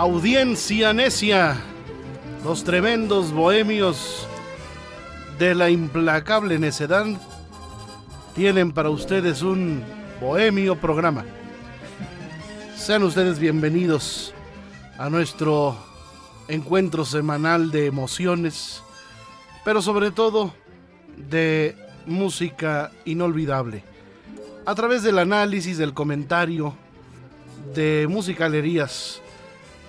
Audiencia necia, los tremendos bohemios de la implacable necedad tienen para ustedes un bohemio programa. Sean ustedes bienvenidos a nuestro encuentro semanal de emociones, pero sobre todo de música inolvidable. A través del análisis, del comentario, de musicalerías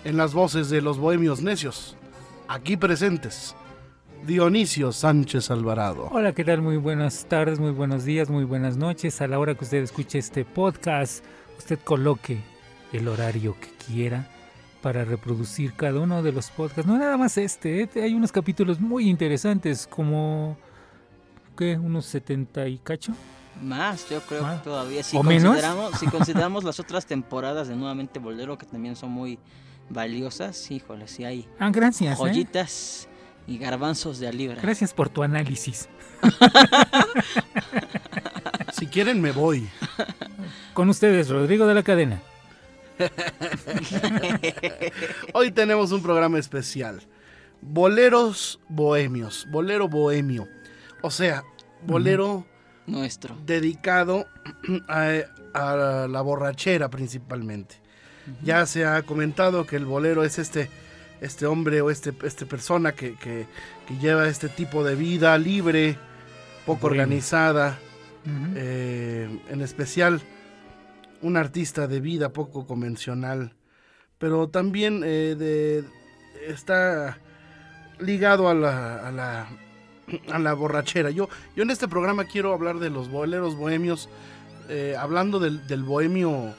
en las voces de los bohemios necios, aquí presentes. Dionisio Sánchez Alvarado. Hola, ¿qué tal? Muy buenas tardes, muy buenos días, muy buenas noches. A la hora que usted escuche este podcast, usted coloque el horario que quiera para reproducir cada uno de los podcasts. No nada más este, ¿eh? hay unos capítulos muy interesantes como, ¿qué? Unos 70 y cacho. Más, yo creo ¿Más? que todavía. Si ¿O menos? consideramos, si consideramos las otras temporadas de Nuevamente Bolero, que también son muy valiosas, híjole, si hay Ah, gracias. ¿eh? joyitas y garbanzos de a libra. Gracias por tu análisis. Si quieren me voy. Con ustedes, Rodrigo de la Cadena. Hoy tenemos un programa especial. Boleros bohemios, bolero bohemio. O sea, bolero Nuestro. dedicado a, a la borrachera principalmente. Ya se ha comentado que el bolero es este, este hombre o este, este persona que, que- que lleva este tipo de vida libre, poco organizada, eh, en especial un artista de vida poco convencional, pero también eh, de, está ligado a la, a la, a la borrachera. Yo, yo en este programa quiero hablar de los boleros bohemios, eh, hablando del, del bohemio,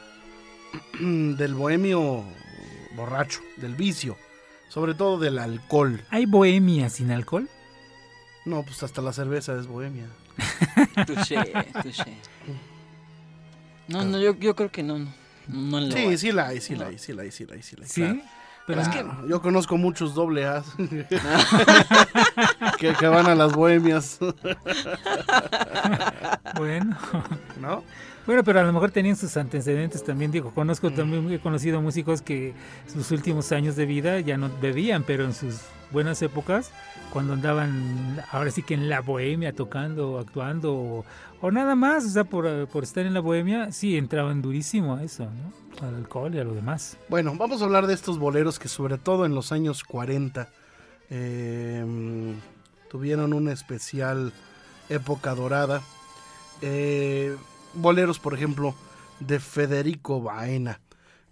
del bohemio borracho, del vicio, sobre todo del alcohol. ¿Hay bohemia sin alcohol? No, pues hasta la cerveza es bohemia. Touché, touché. No, no, yo, yo creo que no. no, no lo Sí, hay. sí la hay, sí la hay, sí la hay, sí la hay, sí la hay. Sí. claro. Pero Es que- Yo conozco muchos doble A's que, que van a las bohemias, bueno. ¿no? Bueno, pero a lo mejor tenían sus antecedentes también. Digo, conozco también, he conocido músicos que sus últimos años de vida ya no bebían, pero en sus buenas épocas, cuando andaban ahora sí que en la bohemia tocando, actuando o, o nada más, o sea, por, por estar en la bohemia, sí entraban durísimo a eso, ¿no? Al alcohol y a lo demás. Bueno, vamos a hablar de estos boleros que sobre todo en los años 40 eh, tuvieron una especial época dorada. Eh, boleros, por ejemplo, de Federico Baena.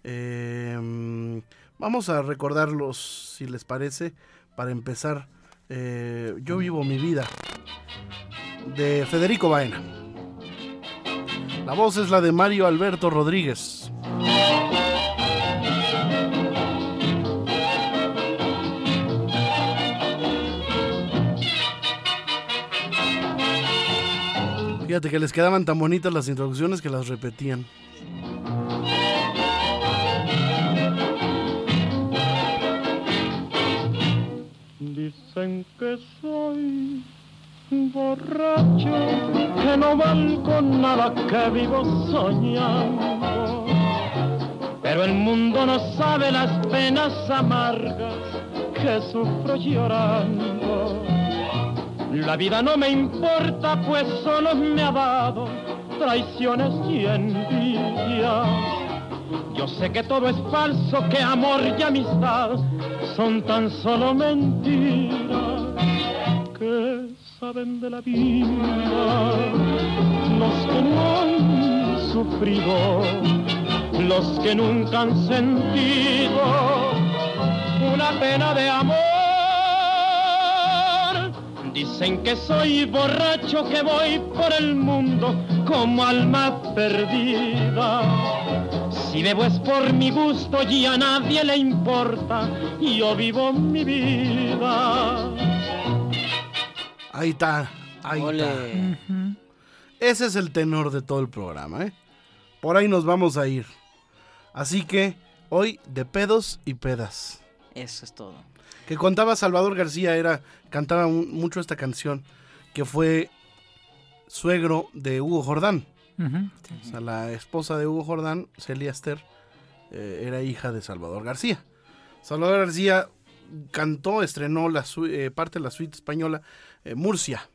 Eh, vamos a recordarlos, si les parece, para empezar. eh, Yo vivo mi vida, de Federico Baena. La voz es la de Mario Alberto Rodríguez. Fíjate que les quedaban tan bonitas las introducciones que las repetían. Dicen que soy borracho, que no valgo nada, que vivo soñando. Pero el mundo no sabe las penas amargas que sufro llorando. La vida no me importa, pues solo me ha dado traiciones y envidias. Yo sé que todo es falso, que amor y amistad son tan solo mentiras que saben de la vida los que no han sufrido, los que nunca han sentido una pena de amor. Dicen que soy borracho, que voy por el mundo como alma perdida. Si bebo es por mi gusto y a nadie le importa, yo vivo mi vida. Ahí está, ahí está. Ese es el tenor de todo el programa, ¿eh? Por ahí nos vamos a ir. Así que hoy de pedos y pedas. Eso es todo. Que contaba Salvador García era cantaba un- mucho esta canción que fue suegro de Hugo Jordán. Sí. O sea, la esposa de Hugo Jordán, Celia Esther, eh, era hija de Salvador García. Salvador García cantó, estrenó la eh, parte de la suite española eh, Murcia.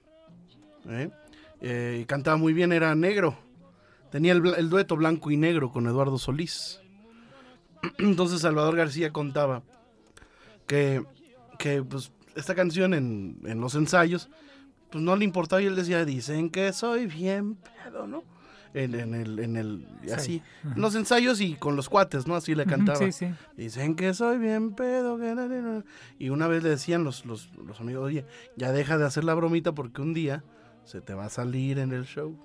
y cantaba muy bien, era negro. Tenía el, el dueto blanco y negro con Eduardo Solís. Entonces Salvador García contaba que, que pues, esta canción en, en los ensayos pues no le importaba y él decía, dicen que soy bien pedo, ¿no? En, en el, en el, y Sí. así, en los ensayos y con los cuates, ¿no? Así le cantaba. Sí, sí. Dicen que soy bien pedo. Y una vez le decían los, los, los amigos, oye, ya deja de hacer la bromita porque un día se te va a salir en el show.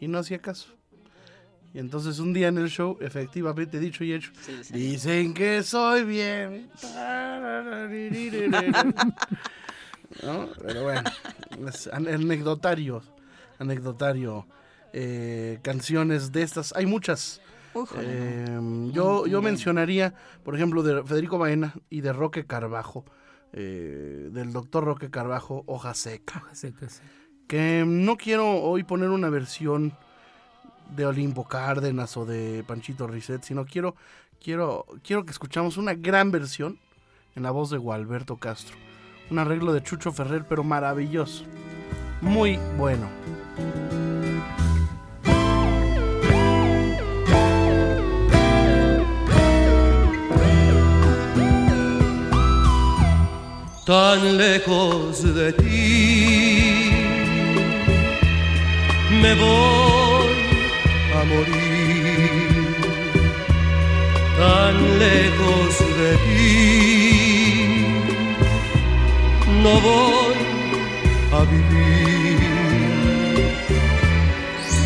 Y no hacía caso. Y entonces un día en el show, efectivamente, dicho y hecho, Sí, sí. dicen que soy bien. ¿No? Pero bueno, es an- anecdotario, anecdotario. eh, canciones de estas, hay muchas. Eh, yo, yo mencionaría, por ejemplo, de Federico Baena y de Roque Carbajo, eh, del doctor Roque Carbajo, Hoja Seca. Hoja seca, sí. Que no quiero hoy poner una versión de Olimpo Cárdenas o de Panchito Risset, sino quiero, quiero, quiero que escuchamos una gran versión en la voz de Gualberto Castro. Un arreglo de Chucho Ferrer, pero maravilloso. Muy bueno. tan lejos de ti. Me voy morir, tan lejos de ti. No voy a vivir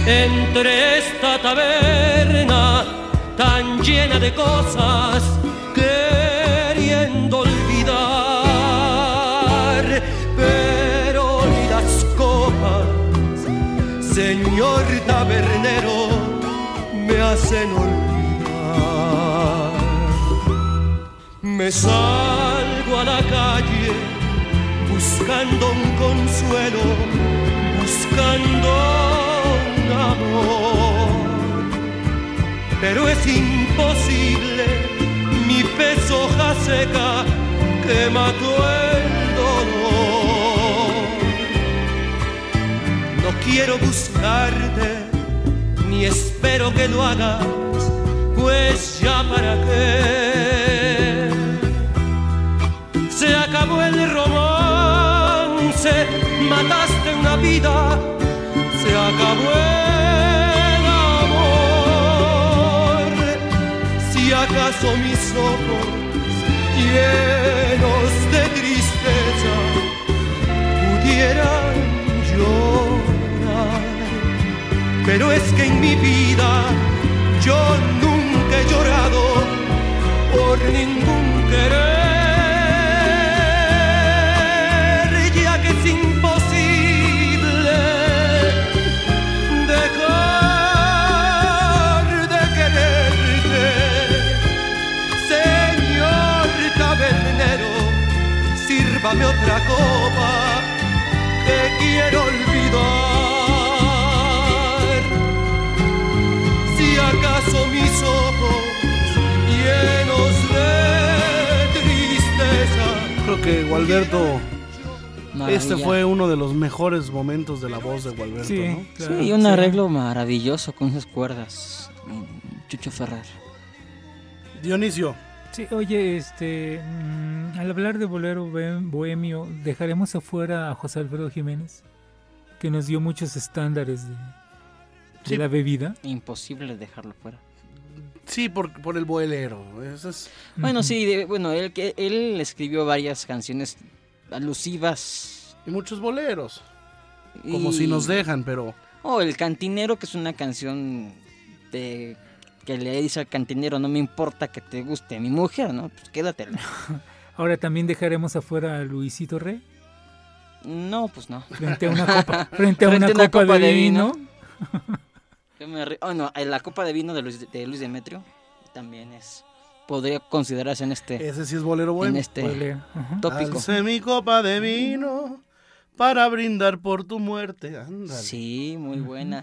entre esta taberna tan llena de cosas queriendo olvidar, pero las copas, señor tabernero, me hacen olvidar. Me salgo a la calle buscando un consuelo, buscando un amor pero es imposible mi peso hoja seca que mató el dolor. No quiero buscarte, ni espero que lo hagas, pues ya para qué. Se acabó el romance, mataste una vida, se acabó el amor. Si acaso mis ojos llenos de tristeza pudieran pero es que en mi vida yo nunca he llorado por ningún querer, ya que es imposible dejar de quererte, señor tabernero, sírvame otra copa que Gualberto, este fue uno de los mejores momentos de la voz de Gualberto, Sí, ¿no? claro, Sí, un sí. arreglo maravilloso con esas cuerdas. Chucho Ferrer. Dionisio, Sí, oye, este, mm, al hablar de bolero bohem- bohemio, dejaremos afuera a José Alfredo Jiménez, que nos dio muchos estándares de, de Sí. la bebida. Imposible dejarlo fuera. Sí, por, por el boelero. Es, Bueno, sí, de- bueno, él, que- él escribió varias canciones alusivas. y muchos boleros, como si nos dejan, pero O El Cantinero, que es una canción de que le dice al cantinero, no me importa que te guste mi mujer, ¿no? Pues quédatela. Ahora también dejaremos afuera a Luisito Rey No, pues no. frente a una copa, frente a una copa, de, vino. Yo me Oh, no, eh, la copa de vino de Luis, de Luis Demetrio también es. Podría considerarse en este, Ese sí es bolero en bueno. este Huele, ajá. tópico. Alcé mi copa de vino para brindar por tu muerte. Ándale. Sí, muy buena.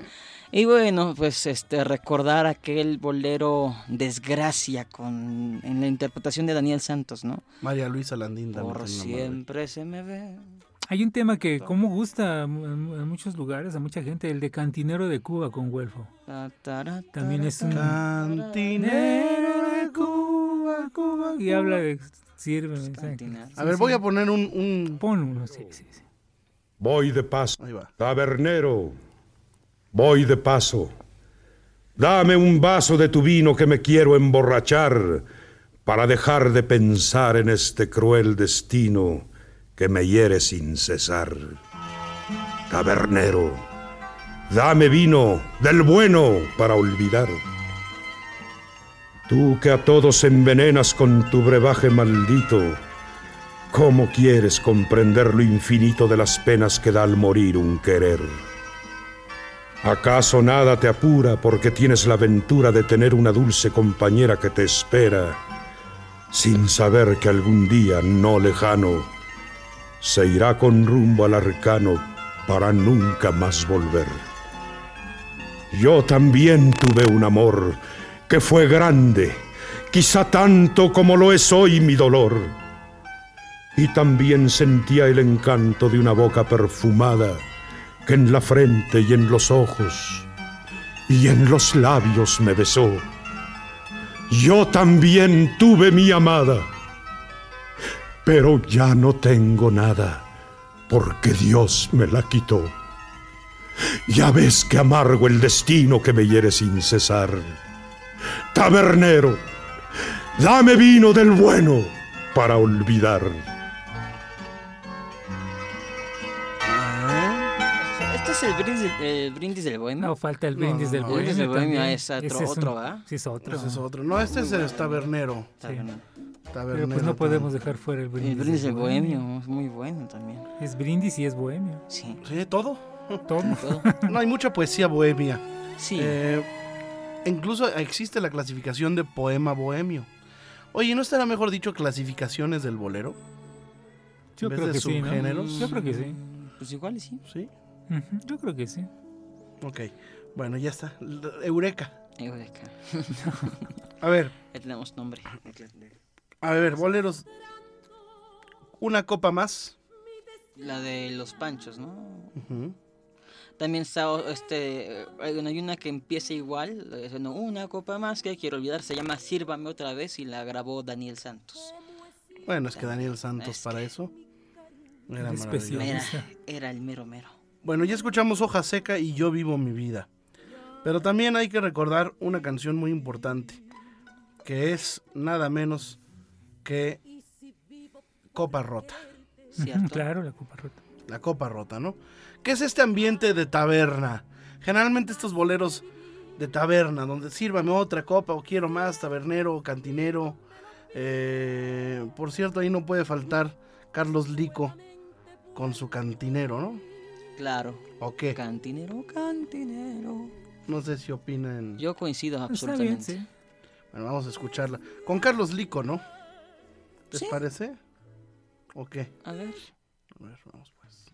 Y bueno, pues este recordar aquel bolero Desgracia con en la interpretación de Daniel Santos, ¿no? María Luisa Landín. Por siempre se me ve. Hay un tema que como gusta a, mu- a muchos lugares, a mucha gente, el de Cantinero de Cuba con Güelfo. También es un- Cantinero de Cuba, Cuba. Y habla de sirve. A ver, voy a poner un, un- Pon uno, sí, sí, sí. Voy de paso. Ahí va. Tabernero, voy de paso. Dame un vaso de tu vino que me quiero emborrachar para dejar de pensar en este cruel destino que me hiere sin cesar. Tabernero, dame vino del bueno para olvidar. Tú que a todos envenenas con tu brebaje maldito, ¿Cómo quieres comprender lo infinito de las penas que da al morir un querer? ¿Acaso nada te apura porque tienes la ventura de tener una dulce compañera que te espera, sin saber que algún día no lejano se irá con rumbo al arcano para nunca más volver? Yo también tuve un amor que fue grande, quizá tanto como lo es hoy mi dolor y también sentía el encanto de una boca perfumada que en la frente y en los ojos y en los labios me besó. Yo también tuve mi amada, pero ya no tengo nada porque Dios me la quitó. Ya ves que amargo el destino que me hiere sin cesar. Tabernero, dame vino del bueno para olvidar. Este es el brindis, el brindis del bohemio. No, falta el brindis del bohemio. brindis del bohemio también. es otro- Ese un- otro, ¿verdad? Sí, es otro. Ese es otro. No, este es el tabernero. Está bien. Tabernero. Pero pues no podemos dejar fuera el brindis. El brindis del bohemio es muy bueno también. Es brindis y es bohemio. Sí. Sí, todo. Todo. todo. No, hay mucha poesía bohemia. Sí. Eh, incluso existe la clasificación de poema bohemio. Oye, ¿no estará mejor dicho clasificaciones del bolero? Yo en vez creo de que sí, ¿no? subgéneros. Yo creo que sí. Pues igual y sí. Sí. Yo creo que sí. Ok. Bueno, ya está. Eureka. Eureka. A ver, Ya tenemos nombre. a ver, boleros. Una copa más. La de los panchos, ¿no? También está este, eh, hay una- que empieza igual, diciendo, una copa más que quiero olvidar, se llama Sírvame otra vez y la grabó Daniel Santos. Bueno, es que Daniel Santos Es para que- eso. Era. Era, era el mero mero. Bueno, ya escuchamos Hoja Seca y Yo Vivo Mi Vida. Pero también hay que recordar una canción muy importante, que es nada menos que Copa Rota. Claro, la copa rota. La Copa Rota, ¿no? Que es este ambiente de taberna. Generalmente estos boleros de taberna, donde sírvame otra copa o quiero más, tabernero, cantinero. Eh, por cierto, ahí no puede faltar Carlos Lico con su cantinero, ¿no? Claro. ¿O qué? Cantinero, cantinero. No sé si opinan. Yo coincido Está bien, absolutamente. sí. Bueno, vamos a escucharla. Con Carlos Lico, ¿no? ¿Les Sí. parece? ¿O qué? A ver. A ver, vamos pues.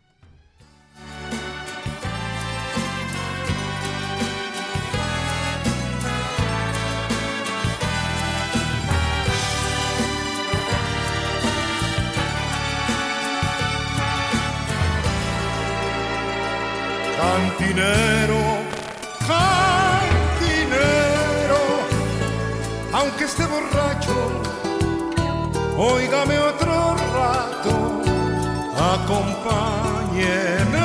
Cantinero, cantinero, aunque esté borracho, óigame otro rato, acompáñeme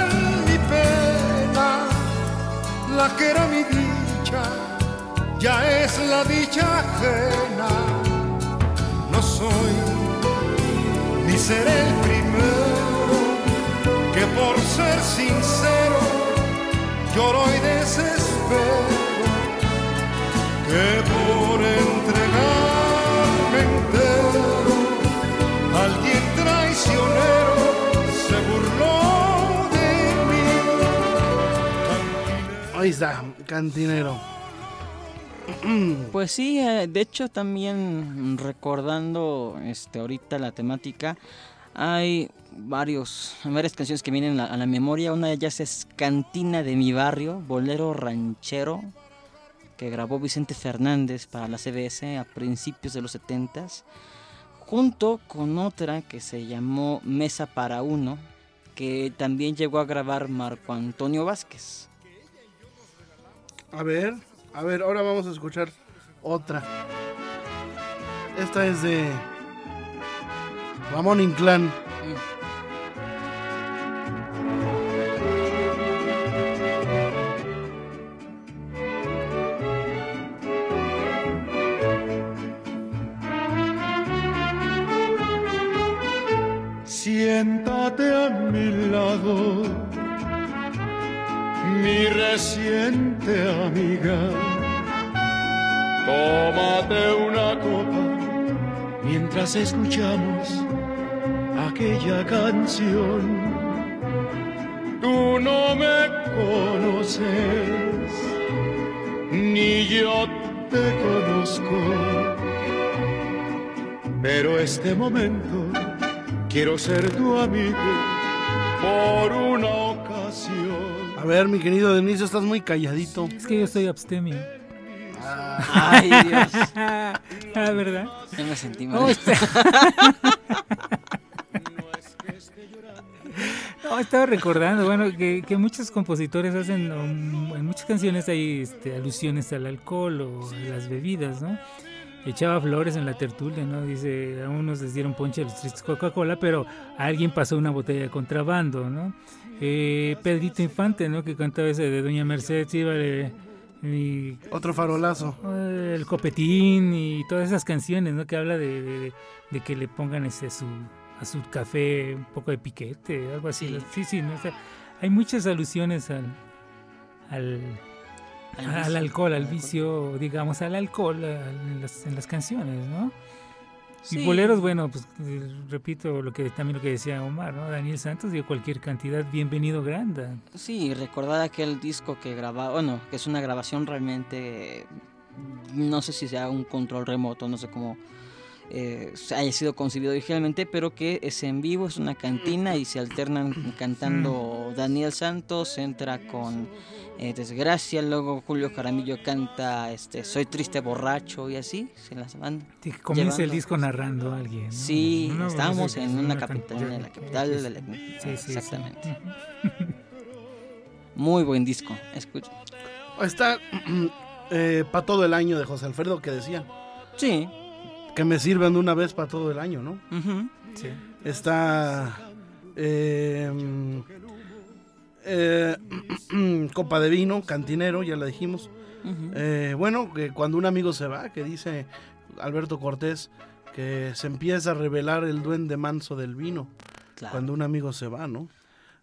en mi pena, la que era mi dicha, ya es la dicha ajena, no soy ni seré el primero que por ser sincero lloro y desespero que por entregarme Ahí está, cantinero. Pues sí, eh, de hecho también recordando este ahorita la temática, hay varios, varias canciones que vienen a la, memoria. Una de ellas es Cantina de mi barrio, bolero ranchero, que grabó Vicente Fernández para la CBS a principios de los 70s, junto con otra que se llamó Mesa para Uno, que también llegó a grabar Marco Antonio Vázquez. A ver, a ver, ahora vamos a escuchar otra. Esta es de Ramón Inclán. Siéntate a mi lado, mi amiga. Tómate una copa mientras escuchamos aquella canción. Tú no me conoces, ni yo te conozco, pero este momento quiero ser tu amigo por una. A ver, mi querido Deniso, estás muy calladito. Es que yo soy abstemio. Ay, Dios. ah, ¿verdad? Ya me sentí mal. No, está- No, estaba recordando, bueno, que, que muchos compositores hacen, um, en muchas canciones hay este, alusiones al alcohol o a las bebidas, ¿no? Echaba flores en la tertulia, ¿no? Dice, a unos les dieron ponche a los tristes Coca-Cola, pero a alguien pasó una botella de contrabando, ¿no? Eh, Pedrito Infante, ¿no? Que cantaba ese de Doña Mercedes, sí, vale, y Otro farolazo. eh, el copetín y todas esas canciones, ¿no? Que habla de, de- de que le pongan ese su, a su café un poco de piquete, algo así. Sí. Sí, sí, ¿no? O sea, hay muchas alusiones al, al, Al al vicio. alcohol, al Al vicio, digamos, al alcohol al- en, las, en las canciones, ¿no? Sí. Y boleros, bueno, pues eh, repito lo que también lo que decía Omar, ¿no? Daniel Santos dio cualquier cantidad, bienvenido Granda. Sí, recordar aquel disco que grababa, bueno, que es una grabación realmente, no sé si sea un control remoto, no sé cómo eh, haya sido concebido originalmente, pero que es en vivo, es una cantina y se alternan cantando Daniel Santos, entra con eh, Desgracia, luego Julio Jaramillo canta este Soy triste borracho y así, se las van. Sí, comienza el disco narrando a alguien. ¿no? Sí, Una- estábamos en una can- capital, en la capital de la- sí, sí, sí. exactamente. Muy buen disco, escucha. Está para todo el año de José Alfredo que decían. Sí. Que me sirven de una vez para todo el año, ¿no? Sí. Está eh, eh, Copa de Vino, Cantinero, ya la dijimos. Eh, bueno, que cuando un amigo se va, que dice Alberto Cortés, que se empieza a revelar el duende manso del vino Claro. cuando un amigo se va, ¿no?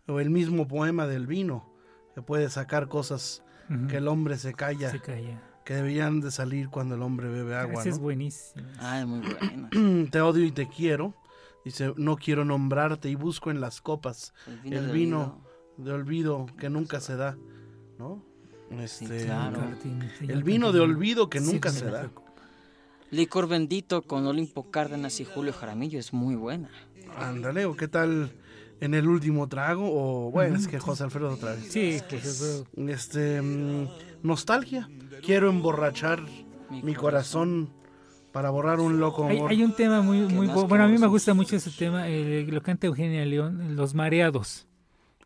O el mismo poema del vino, que puede sacar cosas que el hombre se calla, Se calla. Que deberían de salir cuando el hombre bebe agua, Ese es. Ah, es muy bueno. Te odio y te quiero. Dice, no quiero nombrarte y busco en las copas el de vino olvido. de olvido que nunca se da, ¿no? Sí, Este, claro. El vino de olvido que nunca sí, se da. Licor bendito con Olimpo Cárdenas y Julio Jaramillo es muy buena. Ándale, o qué tal en el último trago, o bueno, es que José Alfredo otra vez. Sí, pero- Este, mm, nostalgia. Quiero emborrachar mi corazón para borrar un loco hay, amor. hay un tema muy, muy bueno. A mí me gusta mucho ese tema. eh, lo canta Eugenia León, Los Mareados.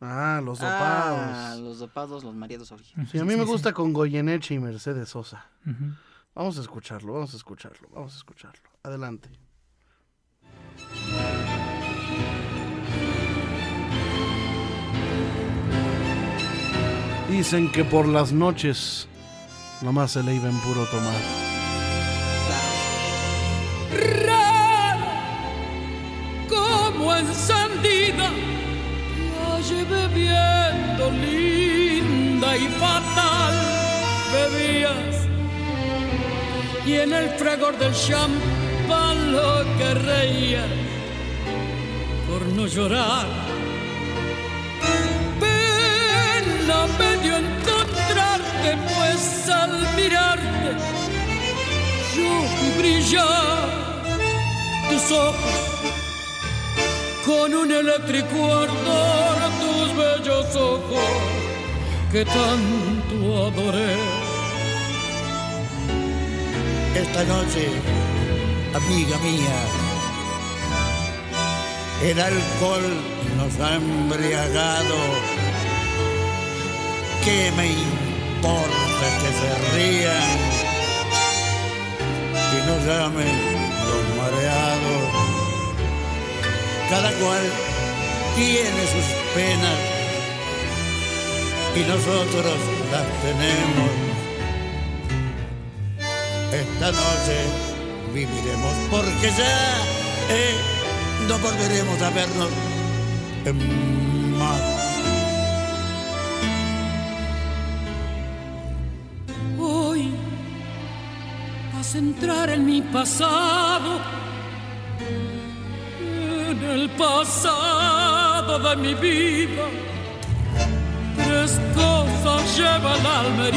Ah, los Ah, dopados. los dopados, los maridos originales. Sí, a mí me gusta con Goyeneche y Mercedes Sosa. Vamos a escucharlo, vamos a escucharlo, vamos a escucharlo. Adelante. Dicen que por las noches nomás se le iba en puro tomar. como encendida, te hallé bebiendo linda y fatal bebías. Y en el fragor del champán lo que reía por no llorar. Pena me dio encontrarte, al mirarte yo brillar tus ojos con un eléctrico ardor tus bellos ojos que tanto adoré. Esta noche, amiga mía, el alcohol nos ha embriagado. ¿Qué me importa se rían y nos llamen los mareados? Cada cual tiene sus penas y nosotros las tenemos. Esta noche viviremos porque ya eh, no volveremos a vernos más. A entrar en mi pasado el pasado de mi vida. Tres cosas lleva la alma.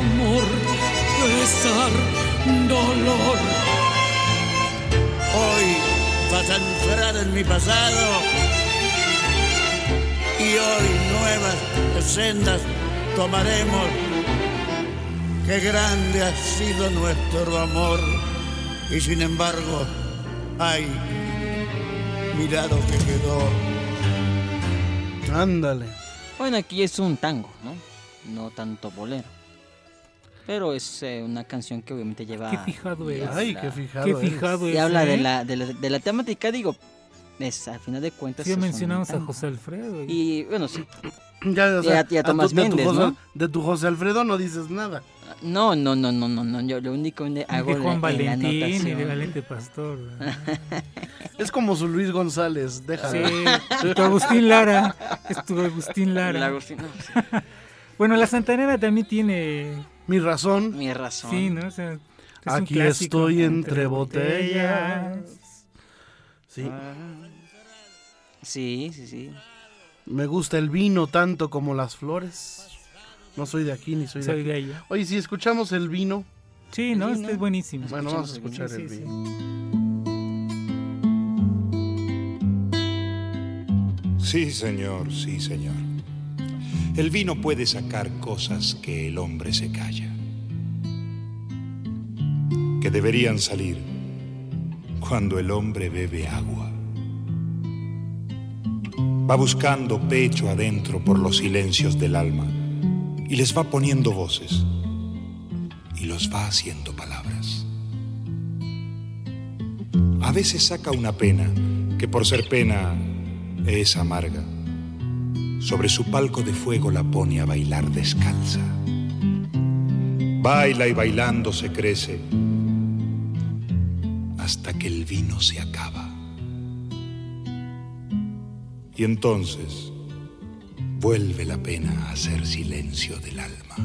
Amor, pesar, dolor. Hoy vas a entrar en mi pasado y hoy nuevas sendas tomaremos. Qué grande ha sido nuestro amor y sin embargo, ay, mira lo que quedó. Ándale. Bueno, aquí es un tango, ¿no? No tanto bolero. Pero es eh, una canción que obviamente lleva... Qué fijado es. Ay, qué fijado. Qué es. fijado Y es. habla de ¿eh? la, de, la, de la temática, digo, es, al final de cuentas... Sí, mencionamos a. José Alfredo. y- Y bueno, sí. Ya, o Y sea, a- y a tu- Tomás de, tu José, ¿no? de tu José Alfredo no dices nada. No, no, no, no, no, no. Yo lo único que hago de Juan la- en la Valentín y de. Valente Pastor. Es como su Luis González, déjalo. Sí, tu Agustín Lara. Es tu Agustín El Lara. Agustín, no, sí, Bueno, la Santanera también tiene. Mi razón, mi razón. Sí, ¿no? O sea, es Aquí estoy entre botellas. sí. Sí, sí, sí. Me gusta el vino tanto como las flores. No soy de aquí ni soy de aquí. de allá. Oye, si escuchamos el vino, Sí, ¿no? Sí, Este ¿no? es buenísimo. bueno, vamos a escuchar el sí, vino. Sí, señor, sí, señor. El vino puede sacar cosas que el hombre se calla, que deberían salir cuando el hombre bebe agua. Va buscando pecho adentro por los silencios del alma y les va poniendo voces y los va haciendo palabras. A veces saca una pena que por ser pena es amarga. Sobre su palco de fuego la pone a bailar descalza. Baila y bailando se crece hasta que el vino se acaba. Y entonces vuelve la pena a hacer silencio del alma.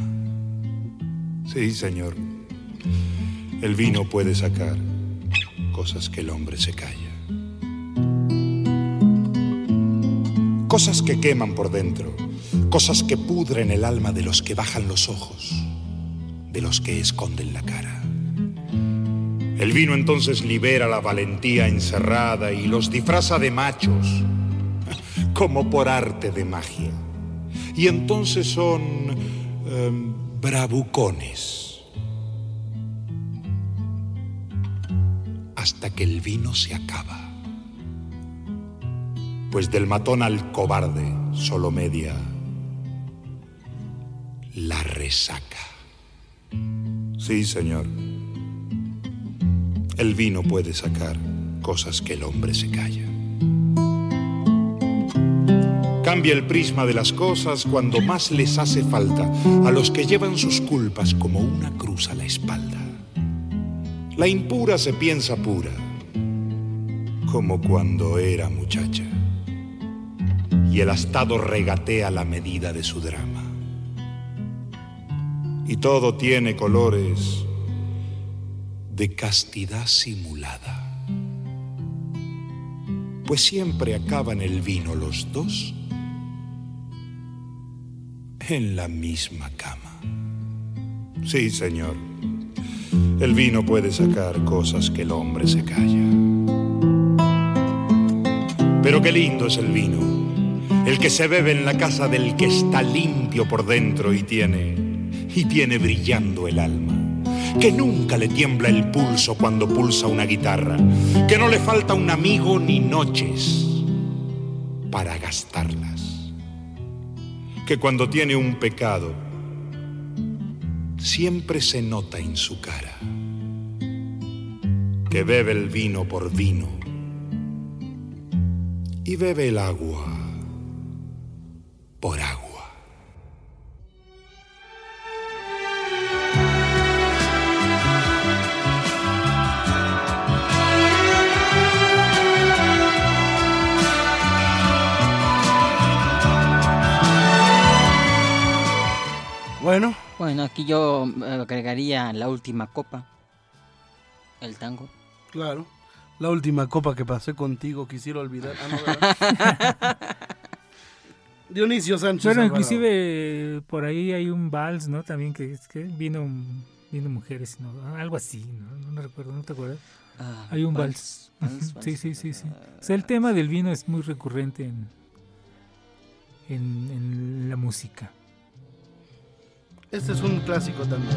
Sí, señor. El vino puede sacar cosas que el hombre se calla. Cosas que queman por dentro, cosas que pudren el alma de los que bajan los ojos, de los que esconden la cara. El vino entonces libera la valentía encerrada y los disfraza de machos, como por arte de magia. Y entonces son em, bravucones. Hasta que el vino se acaba pues del matón al cobarde solo media la resaca. Sí, señor. El vino puede sacar cosas que el hombre se calla. El prisma de las cosas cuando más les hace falta a los que llevan sus culpas como una cruz a la espalda. La impura se piensa pura, como cuando era muchacha y el astado regatea la medida de su drama. Y todo tiene colores de castidad simulada. Pues siempre acaban el vino los dos en la misma cama. Sí, señor. El vino puede sacar cosas que el hombre se calla. Pero qué lindo es el vino, el que se bebe en la casa del que está limpio por dentro y tiene y tiene brillando el alma. Que nunca le tiembla el pulso cuando pulsa una guitarra, que no le falta un amigo ni noches para gastarlas. Que cuando tiene un pecado siempre se nota en su cara. Que bebe el vino por vino y bebe el agua por agua. Bueno. Bueno, aquí yo eh, agregaría la última copa. El tango. Claro. La última copa que pasé contigo quisiera olvidar. Ah, no. Dionisio Sánchez. Bueno, Alvarado. inclusive por ahí hay un vals, ¿no? También que, es que vino, vino mujeres, ¿no? Algo así, ¿no? No recuerdo, ¿no te acuerdas? Ah, hay un vals, vals. vals, Ujú, Sí, sí, sí, sí. O sea, el tema del vino es muy recurrente en, en, en la música. Este es un clásico también.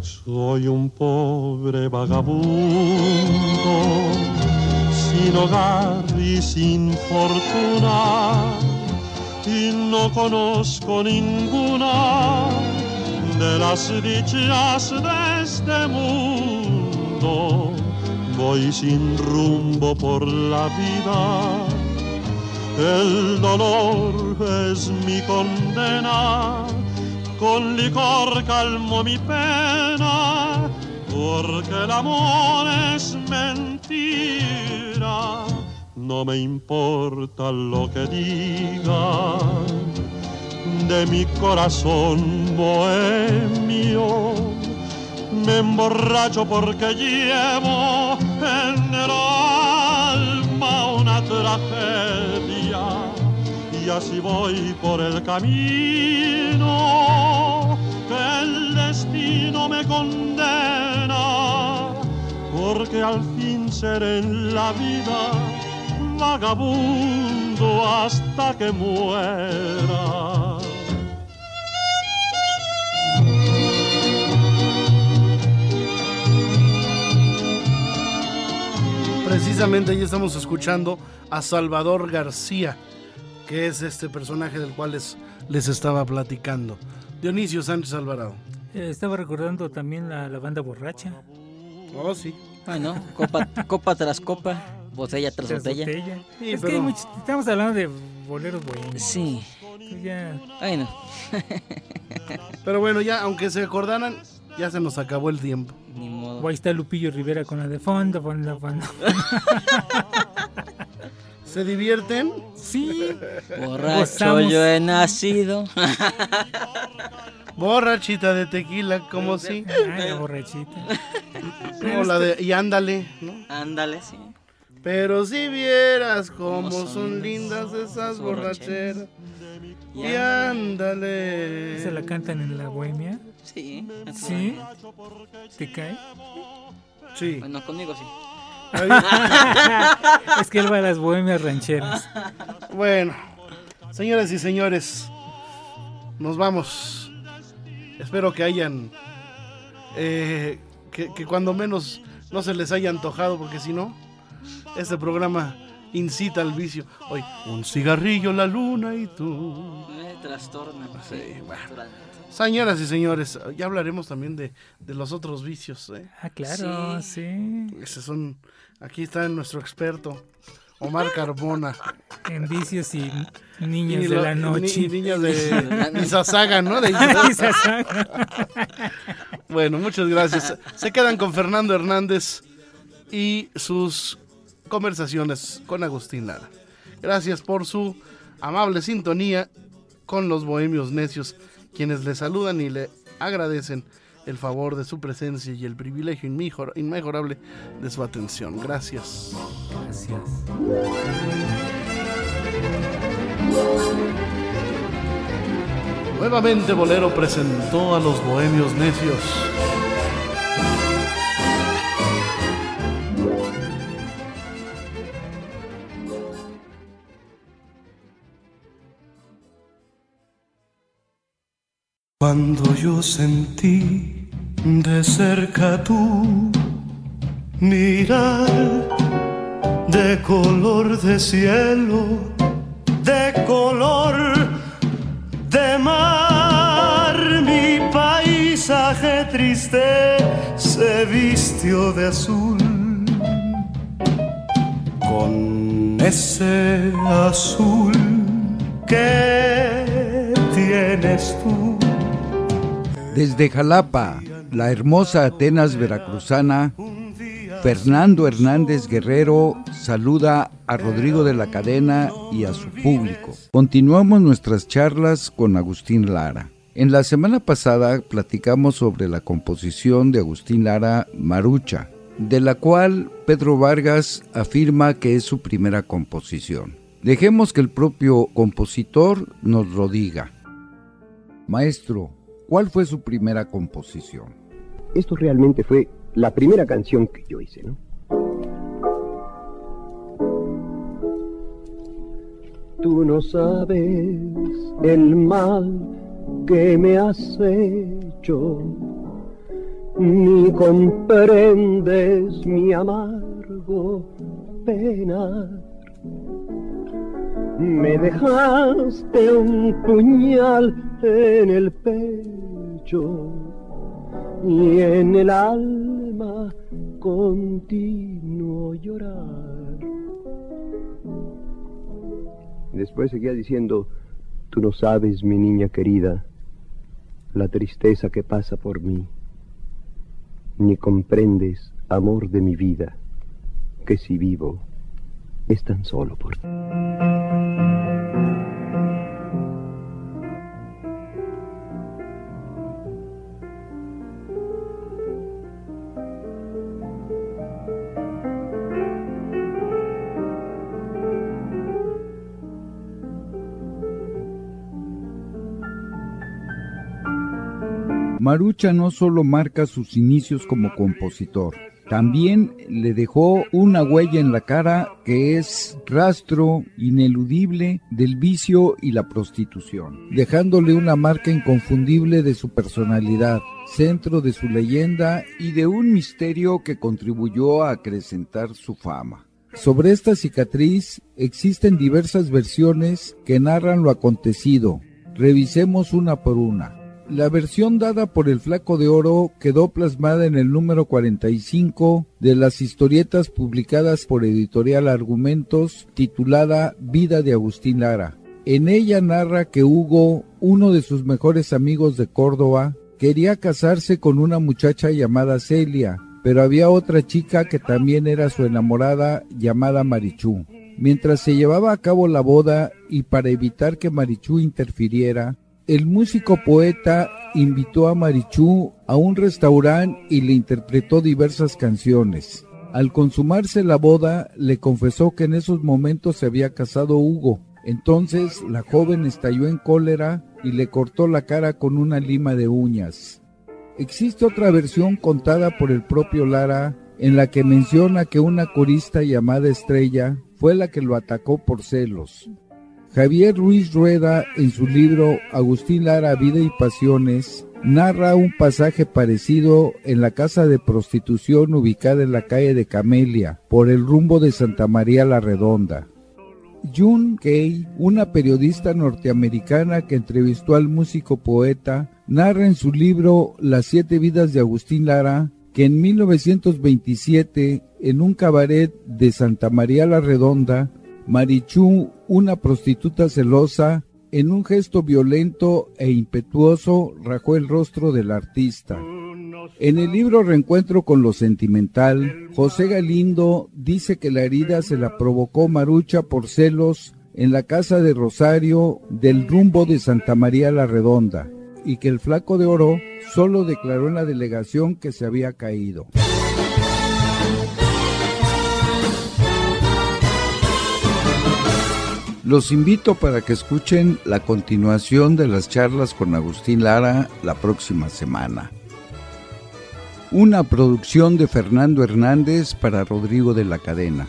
Soy un pobre vagabundo, sin hogar y sin fortuna, y no conozco ninguna de las dichas de este mundo. Voy sin rumbo por la vida, el dolor es mi condena con licor calmo mi pena, porque el amor es mentira. No me importa lo que digan de mi corazón bohemio. Me emborracho porque llevo en el alma una tragedia y así voy por el camino que el destino me condena, porque al fin seré en la vida vagabundo hasta que muera. Precisamente ahí estamos escuchando a Salvador García, que es este personaje del cual les, les estaba platicando. Dionisio Sánchez Alvarado. Eh, estaba recordando también la, la banda borracha. Oh, sí. Bueno, copa, copa tras copa, botella tras Tras botella. botella. Sí, es que pero- hay muchos- estamos hablando de boleros buenos. Sí. Ya, Bueno, Pero bueno, ya, aunque se acordaran, ya se nos acabó el tiempo. ni modo. o ahí está Lupillo Rivera con la de fondo, fondo, fondo. ¿Se divierten? Sí. Borracho yo he nacido. Borrachita de tequila, como si. Ay, la borrachita. Como la de y ándale, ¿no? Ándale, sí. Pero si vieras cómo Cómo son son lindas esas borracheras. Y ándale. ¿Se la cantan en la bohemia? Sí. ¿Sí? ¿Te cae? Sí. Bueno, conmigo sí. es que él va a las bohemias rancheras. Bueno, señoras y señores, nos vamos. Espero que hayan. eh, que, que cuando menos no se les haya antojado, porque si no, este programa incita al vicio. Hoy, un cigarrillo, la luna y tú. Me trastorna. Sí, bueno. Señoras y señores, ya hablaremos también de, de los otros vicios. ¿eh? Ah, claro, sí. Esos son, aquí está nuestro experto, Omar Carbona. En vicios y niños Y de lo- la ni- noche. y niños de Izazaga, ¿no? De bueno, muchas gracias. Se quedan con Fernando Hernández y sus conversaciones con Agustín Lara. Gracias por su amable sintonía con los bohemios necios, quienes le saludan y le agradecen el favor de su presencia y el privilegio inmejorable de su atención. Gracias. Gracias. Nuevamente Bolero presentó a los bohemios necios. Cuando yo sentí de cerca tu mirar de color de cielo, de color de mar, mi paisaje triste se vistió de azul. Con ese azul que tienes tú desde Jalapa, la hermosa Atenas veracruzana, Fernando Hernández Guerrero saluda a Rodrigo de la Cadena y a su público. Continuamos nuestras charlas con Agustín Lara. En la semana pasada platicamos sobre la composición de Agustín Lara Marucha, de la cual Pedro Vargas afirma que es su primera composición. Dejemos que el propio compositor nos lo diga. Maestro, ¿Cuál fue su primera composición? Esto realmente fue la primera canción que yo hice, ¿no? Tú no sabes el mal que me has hecho, ni comprendes mi amargo pena me dejaste un puñal en el pecho y en el alma continuo llorar. Después seguía diciendo, tú no sabes, mi niña querida, la tristeza que pasa por mí, ni comprendes, amor de mi vida, que si vivo es tan solo por ti. Marucha no solo marca sus inicios como compositor, también le dejó una huella en la cara que es rastro ineludible del vicio y la prostitución, dejándole una marca inconfundible de su personalidad, centro de su leyenda y de un misterio que contribuyó a acrecentar su fama. Sobre esta cicatriz existen diversas versiones que narran lo acontecido. Revisemos una por una. La versión dada por el Flaco de Oro quedó plasmada en el número 45 de las historietas publicadas por Editorial Argumentos titulada Vida de Agustín Lara. En ella narra que Hugo, uno de sus mejores amigos de Córdoba, quería casarse con una muchacha llamada Celia, pero había otra chica que también era su enamorada llamada Marichú. Mientras se llevaba a cabo la boda y para evitar que Marichú interfiriera, el músico poeta invitó a Marichú a un restaurante y le interpretó diversas canciones. Al consumarse la boda, le confesó que en esos momentos se había casado Hugo. Entonces la joven estalló en cólera y le cortó la cara con una lima de uñas. Existe otra versión contada por el propio Lara en la que menciona que una corista llamada Estrella fue la que lo atacó por celos. Javier Ruiz Rueda, en su libro Agustín Lara, Vida y Pasiones, narra un pasaje parecido en la casa de prostitución ubicada en la calle de Camelia, por el rumbo de Santa María la Redonda. June Kay, una periodista norteamericana que entrevistó al músico poeta, narra en su libro Las siete vidas de Agustín Lara que en 1927, en un cabaret de Santa María la Redonda, Marichú, una prostituta celosa, en un gesto violento e impetuoso rajó el rostro del artista. En el libro Reencuentro con lo Sentimental, José Galindo dice que la herida se la provocó Marucha por celos en la casa de Rosario del rumbo de Santa María la Redonda y que el flaco de oro solo declaró en la delegación que se había caído. Los invito para que escuchen la continuación de las charlas con Agustín Lara la próxima semana. Una producción de Fernando Hernández para Rodrigo de la Cadena.